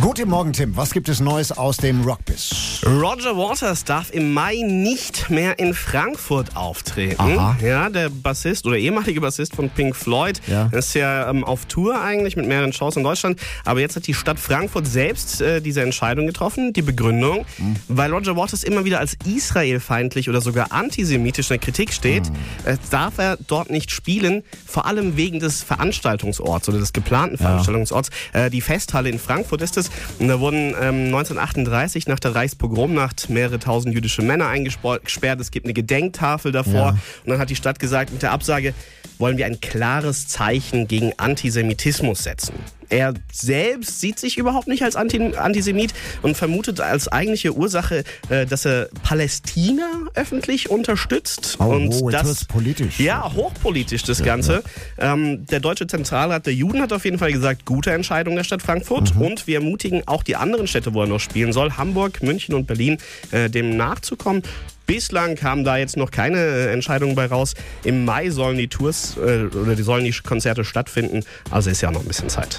Guten Morgen, Tim. Was gibt es Neues aus dem Rockbiz? Roger Waters darf im Mai nicht mehr in Frankfurt auftreten. Aha. Ja, der Bassist oder ehemalige Bassist von Pink Floyd Ja. ist ja ähm, auf Tour eigentlich mit mehreren Shows in Deutschland. Aber jetzt hat die Stadt Frankfurt selbst äh, diese Entscheidung getroffen. Die Begründung, Hm. weil Roger Waters immer wieder als israelfeindlich oder sogar antisemitisch in der Kritik steht, Hm. äh, darf er dort nicht spielen. Vor allem wegen des Veranstaltungsorts oder des geplanten Veranstaltungsorts. Äh, die Festhalle in Frankfurt ist es. Und da wurden ähm, 1938 nach der Reichspogromnacht mehrere tausend jüdische Männer eingesperrt. Es gibt eine Gedenktafel davor. Ja. Und dann hat die Stadt gesagt, mit der Absage wollen wir ein klares Zeichen gegen Antisemitismus setzen. Er selbst sieht sich überhaupt nicht als Anti Antisemit und vermutet als eigentliche Ursache, äh, dass er Palästina öffentlich unterstützt. Oh, und oh, das politisch. Ja, hochpolitisch das Ganze. Ähm, der Deutsche Zentralrat der Juden hat auf jeden Fall gesagt, gute Entscheidung der Stadt Frankfurt. Mhm. Und wir ermutigen auch die anderen Städte, wo er noch spielen soll, Hamburg, München und Berlin, äh, dem nachzukommen. Bislang kam da jetzt noch keine äh, Entscheidung bei raus. Im Mai sollen die Tours äh, oder die sollen die Konzerte stattfinden. Also ist ja noch ein bisschen Zeit.